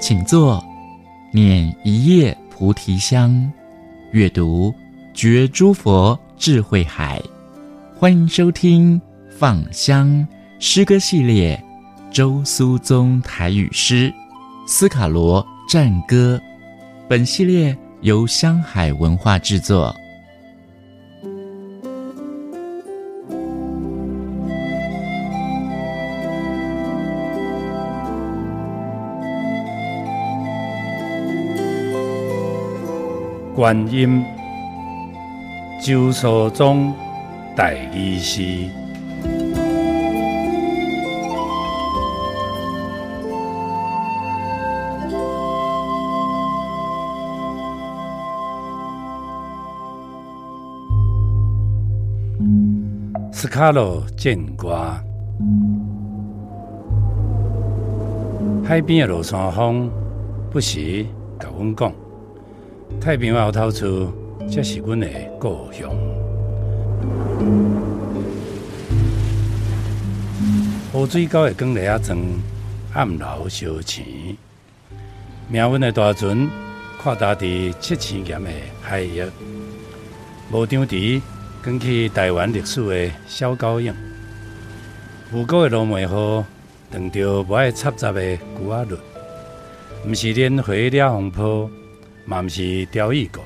请坐，念一叶菩提香，阅读觉诸佛智慧海。欢迎收听《放香诗歌系列》，周苏宗台语诗《斯卡罗战歌》。本系列由香海文化制作。观音，周苏宗台语诗。斯卡罗见瓜，海边的罗山风，不时甲阮讲。太平洋后头厝，才是阮的故乡。湖水沟的光丽仔庄，暗流烧钱。命运的大船，跨大地七千岩的海域。无张蹄，讲起台湾历史的小高影。富国的罗梅河，撞着无爱插杂的龟仔绿。毋是莲花惹风波。嘛毋是钓鱼国，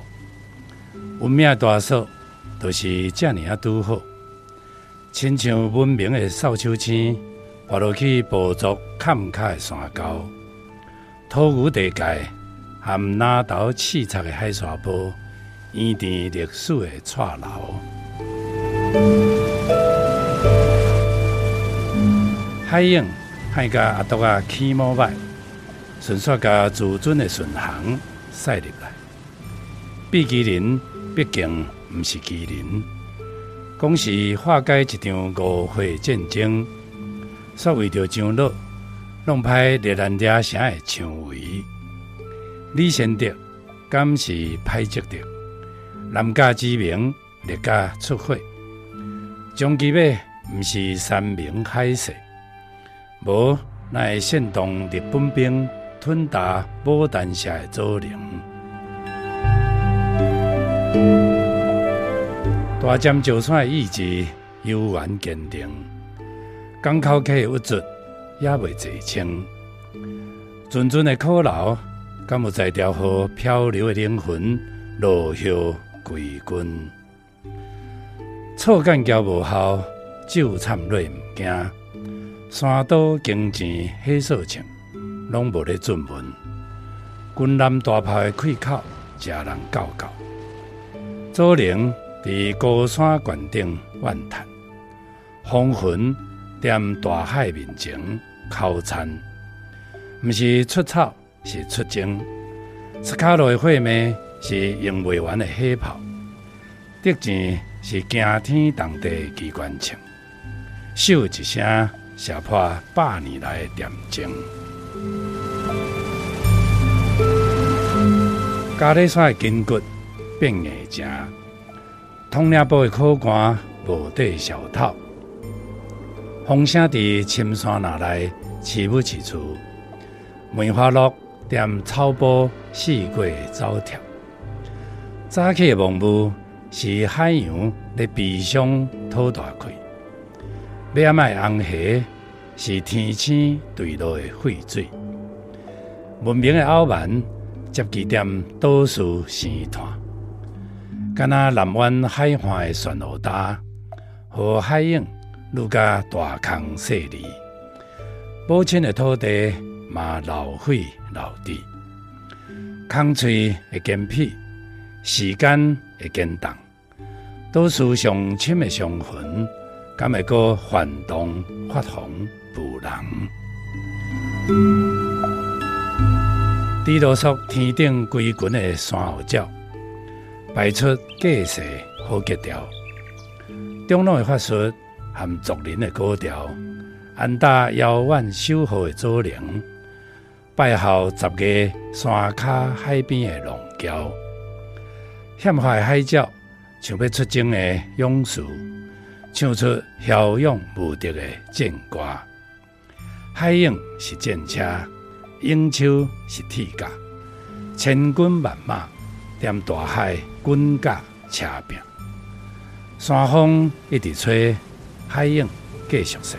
文明大嫂都是这样啊，拄好。亲像文明的扫帚星，滑落去捕捉坎坷的山沟，土牛地界和南投刺插的海沙坡，延续历史的串流。海影海甲阿独啊起毛摆，顺续甲自尊的顺航。驶入来，比基林毕竟毋是基林，讲是化解一场误会战争，煞为着上落，弄歹烈兰惹城的蔷薇。李先德敢是歹积德，南家之名，列家出货，终其尾毋是山明海誓，无乃会煽动日本兵。吞达牡丹社的祖灵，大尖石山的意志悠远坚定，港口客的物质也未坐清，阵阵的苦劳，敢有在调和漂流的灵魂落叶归根，错干交无效，酒掺泪毋惊，山岛经钱火烧情。拢无咧准文，军舰大炮的开口，食人教教。祖灵伫高山关顶怨叹，风云踮大海面前哭惨。毋是出草，是出征。斯卡罗的火焰是用不完的火炮，敌舰是惊天动地的机关枪，咻一声射破百年来的恬静。嘉里山的筋骨变硬净，统领部的苦寒无地消透。风声伫深山那内起舞起处，梅花鹿踮草坡四过走跳。早起的蒙雾是海洋咧悲伤吐大气，尾仔的红霞是天星坠落的废水。文明的鳌蛮。接起点都市星团，敢若南湾海岸的旋流搭，和海影愈加大康细腻。母亲的土地嘛老毁老地，空喙会坚皮，时间会坚冻。都市上深的伤痕，敢会搁翻动发红不能。滴落索天顶归群的山后鸟，摆出架势好格调。中路的法术和竹林的古调，安搭遥远守候的祖灵，拜候十个山脚海边的龙桥。险海海鸟像要出征的勇士，唱出骁勇无敌的战歌。海影是战车。永秋是铁甲，千军万马踮大海滚甲车拼，山风一直吹，海影继续洗。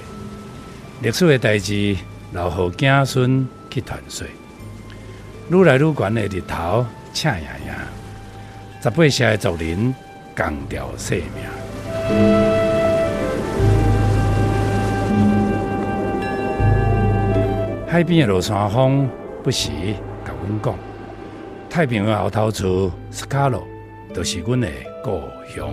历史的代志留予子孙去传说。愈来愈悬的日头，赤炎炎，十八岁的族人共条性命。海边的落山风不时甲阮讲，太平洋后头厝斯卡罗，都是阮的故乡。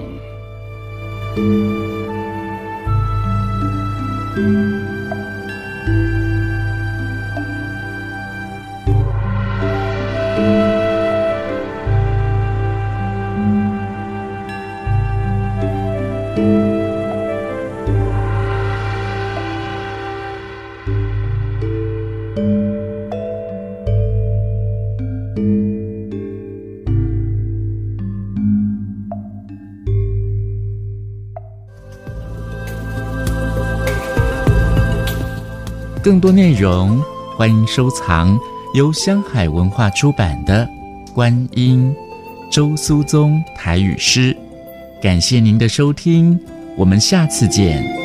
更多内容，欢迎收藏由香海文化出版的《观音周苏宗台语诗》。感谢您的收听，我们下次见。